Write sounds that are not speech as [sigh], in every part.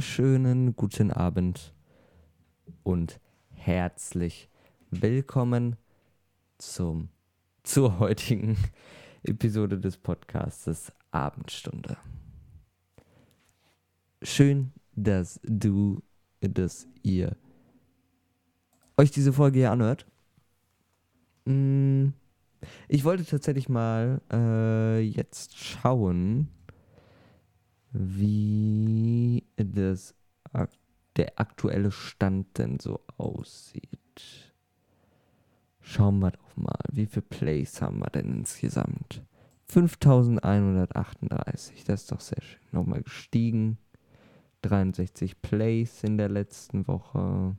wunderschönen guten Abend und herzlich willkommen zum, zur heutigen Episode des Podcastes Abendstunde. Schön, dass du, dass ihr euch diese Folge hier anhört. Mm, ich wollte tatsächlich mal äh, jetzt schauen, wie das, der aktuelle Stand denn so aussieht. Schauen wir doch mal, wie viele Plays haben wir denn insgesamt? 5138, das ist doch sehr schön. Nochmal gestiegen. 63 Plays in der letzten Woche.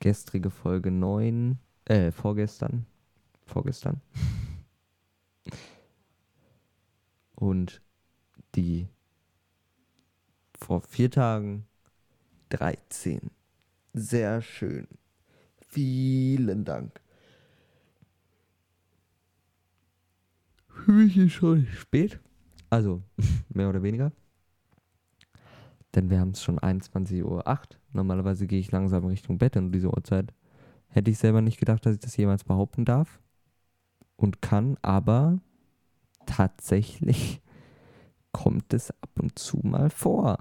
Gestrige Folge 9, äh, vorgestern. Vorgestern. Und die vor vier Tagen 13. Sehr schön. Vielen Dank. Für mich ist schon spät. Also, [laughs] mehr oder weniger. Denn wir haben es schon 21.08 Uhr. Normalerweise gehe ich langsam Richtung Bett in diese Uhrzeit. Hätte ich selber nicht gedacht, dass ich das jemals behaupten darf und kann, aber tatsächlich kommt es ab und zu mal vor.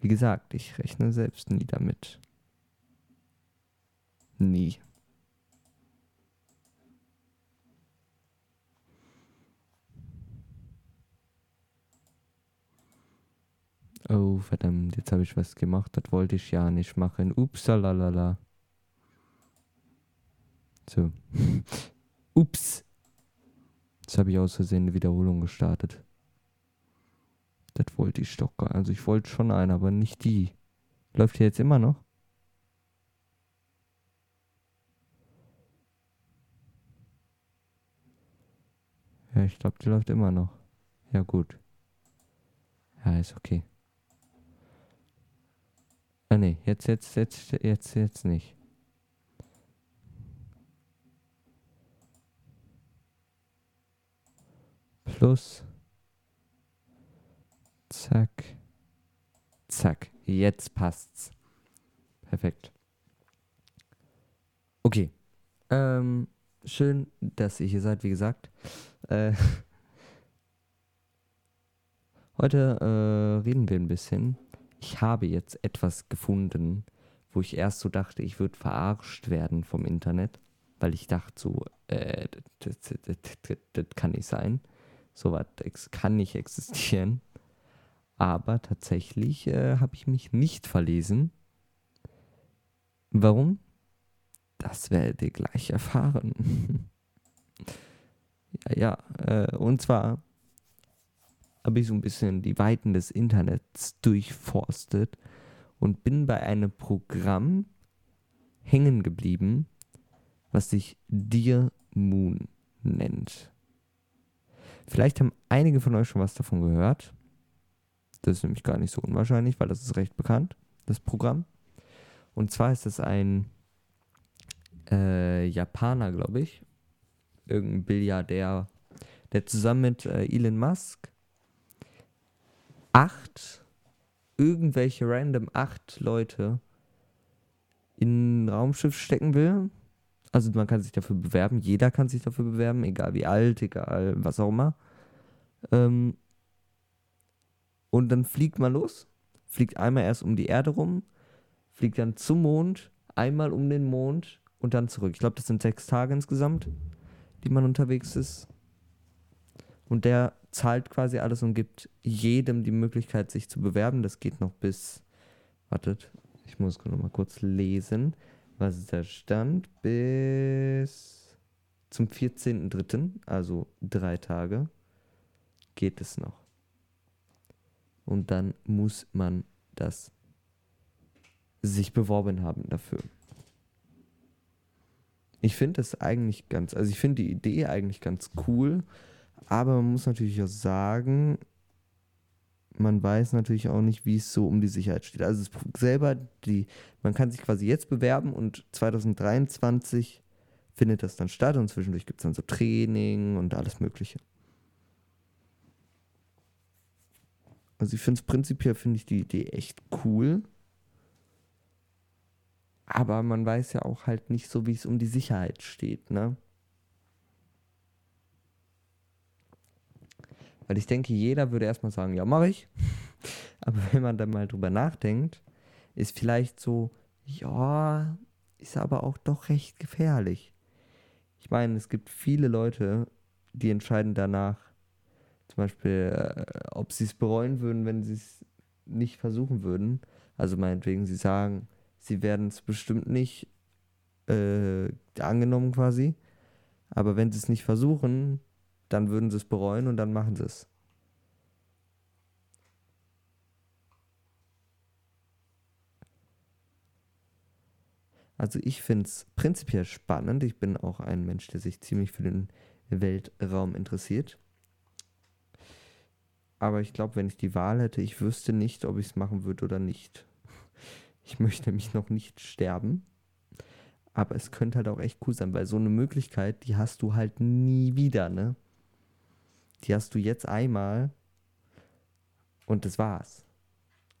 Wie gesagt, ich rechne selbst nie damit. Nie. Oh, verdammt, jetzt habe ich was gemacht, das wollte ich ja nicht machen. Upsalalala. So. [laughs] Ups. Jetzt habe ich aus Versehen eine Wiederholung gestartet. Das wollte ich doch gar Also ich wollte schon eine, aber nicht die. Läuft hier jetzt immer noch? Ja, ich glaube, die läuft immer noch. Ja, gut. Ja, ist okay. Ah, nee, jetzt, jetzt, jetzt, jetzt, jetzt nicht. Plus. Zack. Zack. Jetzt passt's. Perfekt. Okay. Ähm, schön, dass ihr hier seid, wie gesagt. Äh, heute äh, reden wir ein bisschen. Ich habe jetzt etwas gefunden, wo ich erst so dachte, ich würde verarscht werden vom Internet, weil ich dachte so, äh, das, das, kann nicht sein. Sowas kann nicht existieren. Aber tatsächlich äh, habe ich mich nicht verlesen. Warum? Das werdet ihr gleich erfahren. [laughs] ja, ja. Äh, und zwar habe ich so ein bisschen die Weiten des Internets durchforstet und bin bei einem Programm hängen geblieben, was sich Dear Moon nennt. Vielleicht haben einige von euch schon was davon gehört. Das ist nämlich gar nicht so unwahrscheinlich, weil das ist recht bekannt, das Programm. Und zwar ist es ein äh, Japaner, glaube ich. Irgendein Billiardär, der zusammen mit äh, Elon Musk acht, irgendwelche random acht Leute in ein Raumschiff stecken will also man kann sich dafür bewerben, jeder kann sich dafür bewerben, egal wie alt, egal was auch immer. Ähm, und dann fliegt man los, fliegt einmal erst um die Erde rum, fliegt dann zum Mond, einmal um den Mond und dann zurück. Ich glaube, das sind sechs Tage insgesamt, die man unterwegs ist. Und der zahlt quasi alles und gibt jedem die Möglichkeit, sich zu bewerben. Das geht noch bis, wartet, ich muss noch mal kurz lesen was ist der Stand? Bis zum 14.03., also drei Tage, geht es noch. Und dann muss man das sich beworben haben dafür. Ich finde das eigentlich ganz, also ich finde die Idee eigentlich ganz cool, aber man muss natürlich auch sagen, man weiß natürlich auch nicht, wie es so um die Sicherheit steht. Also es selber, die, man kann sich quasi jetzt bewerben und 2023 findet das dann statt und zwischendurch gibt es dann so Training und alles Mögliche. Also ich finde es prinzipiell, finde ich die Idee echt cool. Aber man weiß ja auch halt nicht so, wie es um die Sicherheit steht, ne? Weil ich denke, jeder würde erstmal sagen, ja, mache ich. [laughs] Aber wenn man dann mal drüber nachdenkt, ist vielleicht so, ja, ist aber auch doch recht gefährlich. Ich meine, es gibt viele Leute, die entscheiden danach, zum Beispiel, äh, ob sie es bereuen würden, wenn sie es nicht versuchen würden. Also meinetwegen, sie sagen, sie werden es bestimmt nicht äh, angenommen quasi. Aber wenn sie es nicht versuchen, dann würden sie es bereuen und dann machen sie es. Also ich finde es prinzipiell spannend. Ich bin auch ein Mensch, der sich ziemlich für den Weltraum interessiert. Aber ich glaube, wenn ich die Wahl hätte, ich wüsste nicht, ob ich es machen würde oder nicht. [laughs] Ich möchte mich noch nicht sterben. Aber es könnte halt auch echt cool sein, weil so eine Möglichkeit, die hast du halt nie wieder, ne? Die hast du jetzt einmal und das war's.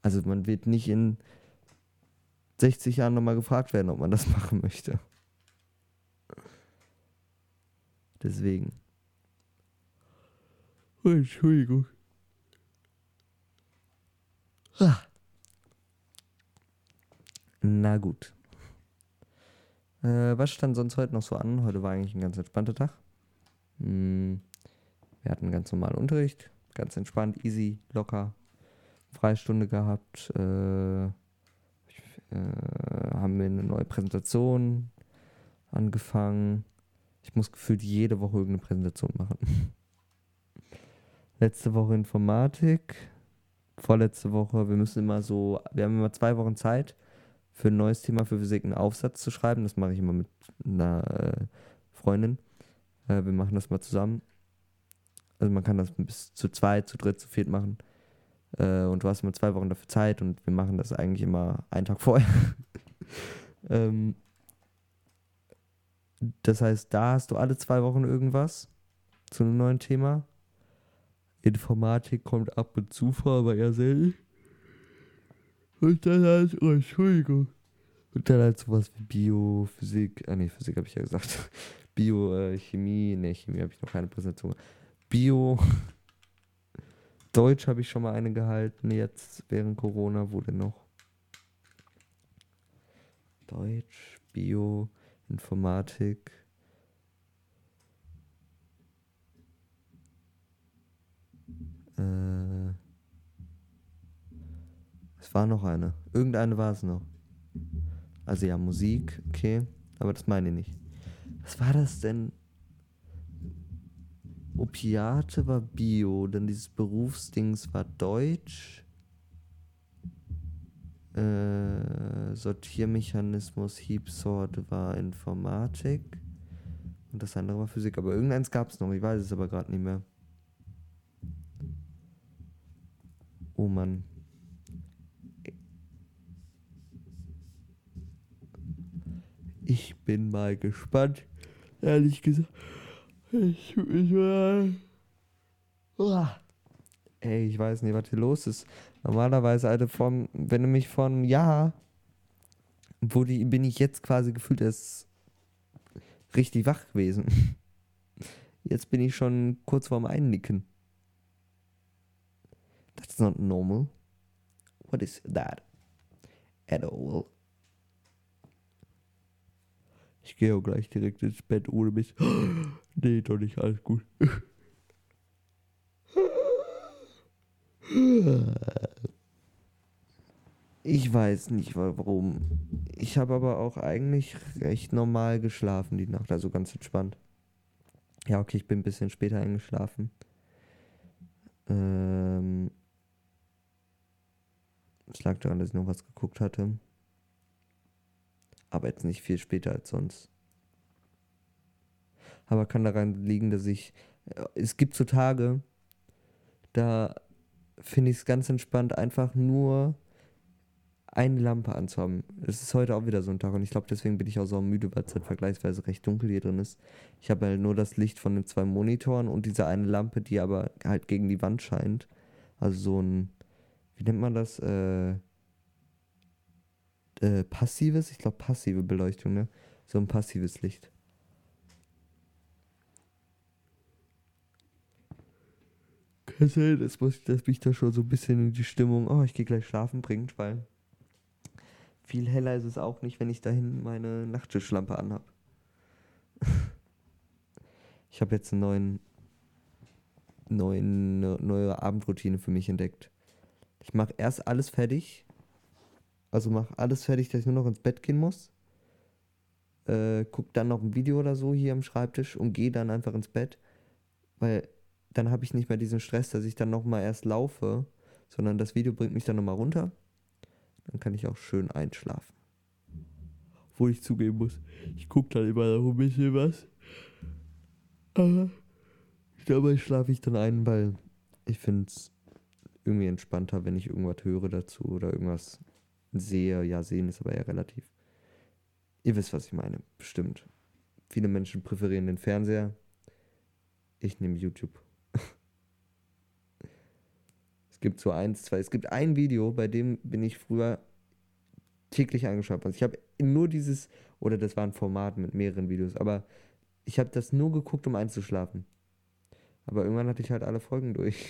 Also man wird nicht in 60 Jahren nochmal gefragt werden, ob man das [laughs] machen möchte. Deswegen. Entschuldigung. Ah. Na gut. Äh, was stand sonst heute noch so an? Heute war eigentlich ein ganz entspannter Tag. Hm, wir hatten ganz normalen Unterricht, ganz entspannt, easy, locker. Freistunde gehabt. Äh, äh, haben wir eine neue Präsentation angefangen. Ich muss gefühlt jede Woche irgendeine Präsentation machen. [laughs] Letzte Woche Informatik. Vorletzte Woche, wir müssen immer so, wir haben immer zwei Wochen Zeit für ein neues Thema für Physik einen Aufsatz zu schreiben. Das mache ich immer mit einer äh, Freundin. Äh, wir machen das mal zusammen. Also man kann das bis zu zweit, zu dritt, zu viert machen. Äh, und du hast immer zwei Wochen dafür Zeit und wir machen das eigentlich immer einen Tag vorher. [laughs] ähm, das heißt, da hast du alle zwei Wochen irgendwas zu einem neuen Thema. Informatik kommt ab und zu vor, aber eher selten. Und dann halt, oh, Entschuldigung. Und dann halt sowas wie Bio, Physik, ah ne, Physik habe ich ja gesagt. [laughs] Bio, äh, Chemie, ne, Chemie habe ich noch keine Präsentation. Bio, Deutsch habe ich schon mal eine gehalten, jetzt während Corona, denn noch? Deutsch, Bio, Informatik. Äh, es war noch eine. Irgendeine war es noch. Also ja, Musik, okay, aber das meine ich nicht. Was war das denn? Opiate war Bio, dann dieses Berufsdings war Deutsch. Äh, Sortiermechanismus, Heap-Sort war Informatik. Und das andere war Physik. Aber irgendeins gab es noch, ich weiß es aber gerade nicht mehr. Oh Mann. Ich bin mal gespannt. Ehrlich gesagt. Ich, ich, uh, ey, ich weiß nicht, was hier los ist. Normalerweise, Alter, von, wenn du mich von Jahr, wo die, bin ich jetzt quasi gefühlt erst richtig wach gewesen. Jetzt bin ich schon kurz vorm Einnicken. That's not normal. What is that? At all. Ich gehe auch gleich direkt ins Bett ohne mich. [gasps] nee, doch nicht, alles gut. [laughs] Ich weiß nicht warum. Ich habe aber auch eigentlich recht normal geschlafen die Nacht, also ganz entspannt. Ja, okay, ich bin ein bisschen später eingeschlafen. Ähm, es lag daran, dass ich noch was geguckt hatte aber jetzt nicht viel später als sonst. Aber kann daran liegen, dass ich. Äh, es gibt so Tage, da finde ich es ganz entspannt, einfach nur eine Lampe anzuhaben. Es ist heute auch wieder so ein Tag und ich glaube, deswegen bin ich auch so müde, weil es halt vergleichsweise recht dunkel hier drin ist. Ich habe halt nur das Licht von den zwei Monitoren und diese eine Lampe, die aber halt gegen die Wand scheint. Also so ein wie nennt man das? Äh, äh, passives, ich glaube passive Beleuchtung, ne? So ein passives Licht. Kann dass, muss, dass mich da schon so ein bisschen in die Stimmung, oh, ich gehe gleich schlafen bringt, weil viel heller ist es auch nicht, wenn ich dahin meine Nachttischlampe anhab. [laughs] ich habe jetzt einen neuen, neuen, ne, neue Abendroutine für mich entdeckt. Ich mache erst alles fertig. Also mache alles fertig, dass ich nur noch ins Bett gehen muss. Äh, guck dann noch ein Video oder so hier am Schreibtisch und gehe dann einfach ins Bett. Weil dann habe ich nicht mehr diesen Stress, dass ich dann nochmal erst laufe, sondern das Video bringt mich dann nochmal runter. Dann kann ich auch schön einschlafen. Obwohl ich zugeben muss, ich gucke dann immer noch ein bisschen was. Aber dabei schlafe ich dann ein, weil ich finde es irgendwie entspannter, wenn ich irgendwas höre dazu oder irgendwas sehe. Ja, sehen ist aber eher relativ. Ihr wisst, was ich meine, bestimmt. Viele Menschen präferieren den Fernseher. Ich nehme YouTube. [laughs] es gibt so eins, zwei. Es gibt ein Video, bei dem bin ich früher täglich angeschaut. Also ich habe nur dieses, oder das war ein Format mit mehreren Videos, aber ich habe das nur geguckt, um einzuschlafen. Aber irgendwann hatte ich halt alle Folgen durch.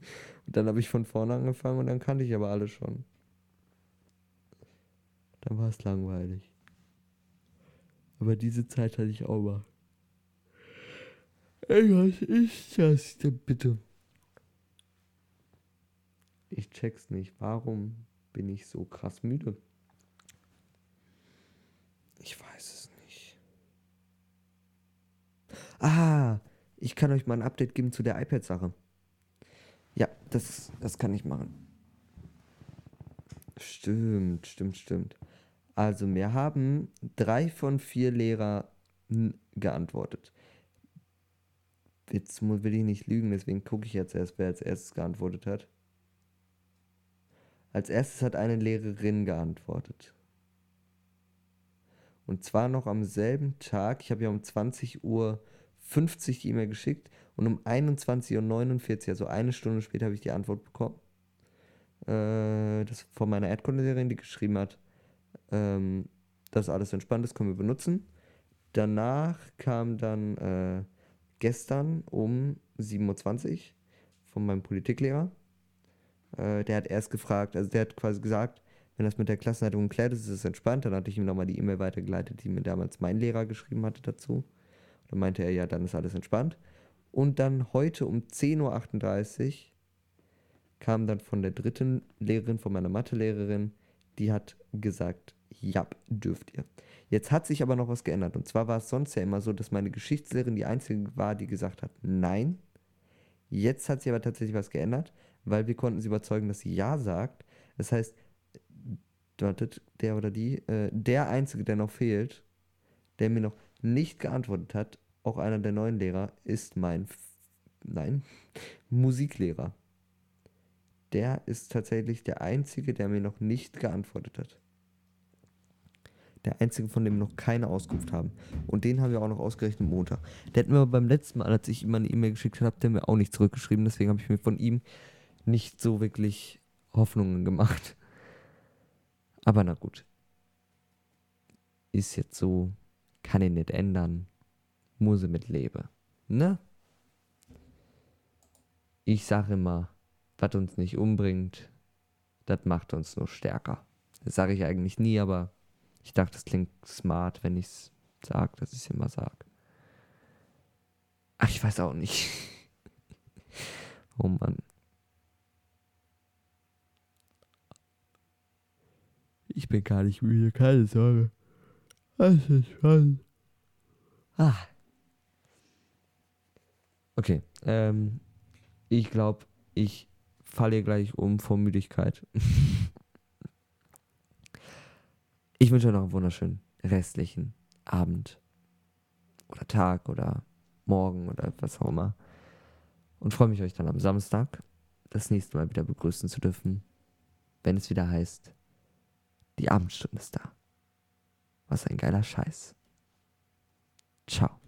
[laughs] Und dann habe ich von vorne angefangen und dann kannte ich aber alle schon. Dann war es langweilig. Aber diese Zeit hatte ich auch mal. Ey, was ist das denn bitte? Ich check's nicht. Warum bin ich so krass müde? Ich weiß es nicht. Ah, ich kann euch mal ein Update geben zu der iPad-Sache. Ja, das, das kann ich machen. Stimmt, stimmt, stimmt. Also, mir haben drei von vier Lehrer geantwortet. Jetzt will ich nicht lügen, deswegen gucke ich jetzt erst, wer als erstes geantwortet hat. Als erstes hat eine Lehrerin geantwortet. Und zwar noch am selben Tag. Ich habe ja um 20 Uhr 50 die E-Mail geschickt und um 21.49 Uhr, also eine Stunde später, habe ich die Antwort bekommen. Äh, das von meiner Erdkundelehrerin, die geschrieben hat, ähm, dass alles entspannt ist, können wir benutzen. Danach kam dann äh, gestern um 7.20 Uhr von meinem Politiklehrer. Äh, der hat erst gefragt, also der hat quasi gesagt, wenn das mit der Klassenleitung geklärt ist, ist es entspannt. Dann hatte ich ihm nochmal die E-Mail weitergeleitet, die mir damals mein Lehrer geschrieben hatte dazu. Dann meinte er, ja, dann ist alles entspannt. Und dann heute um 10.38 Uhr kam dann von der dritten Lehrerin, von meiner Mathelehrerin, die hat gesagt, ja, dürft ihr. Jetzt hat sich aber noch was geändert. Und zwar war es sonst ja immer so, dass meine Geschichtslehrerin die einzige war, die gesagt hat, nein. Jetzt hat sich aber tatsächlich was geändert, weil wir konnten sie überzeugen, dass sie ja sagt. Das heißt, wartet, der oder die, äh, der Einzige, der noch fehlt, der mir noch nicht geantwortet hat, auch einer der neuen Lehrer, ist mein, nein, [laughs] Musiklehrer. Der ist tatsächlich der Einzige, der mir noch nicht geantwortet hat. Der einzige, von dem wir noch keine Auskunft haben. Und den haben wir auch noch ausgerechnet Montag. Der hat mir beim letzten Mal, als ich ihm eine E-Mail geschickt habe, der mir auch nicht zurückgeschrieben. Deswegen habe ich mir von ihm nicht so wirklich Hoffnungen gemacht. Aber na gut. Ist jetzt so, kann ich nicht ändern. Muss ich mit leben. Ne? Ich sage immer, was uns nicht umbringt, das macht uns nur stärker. Das sage ich eigentlich nie, aber ich dachte, es klingt smart, wenn ich es sage, dass ich es immer sage. Ach, ich weiß auch nicht. [laughs] oh Mann. Ich bin gar nicht müde, keine Sorge. Das ist schon. Ah. Okay, ähm, ich glaube, ich falle gleich um vor Müdigkeit. [laughs] ich wünsche euch noch einen wunderschönen restlichen Abend oder Tag oder Morgen oder was auch immer. Und freue mich, euch dann am Samstag das nächste Mal wieder begrüßen zu dürfen, wenn es wieder heißt, die Abendstunde ist da. Was ein geiler Scheiß. Ciao.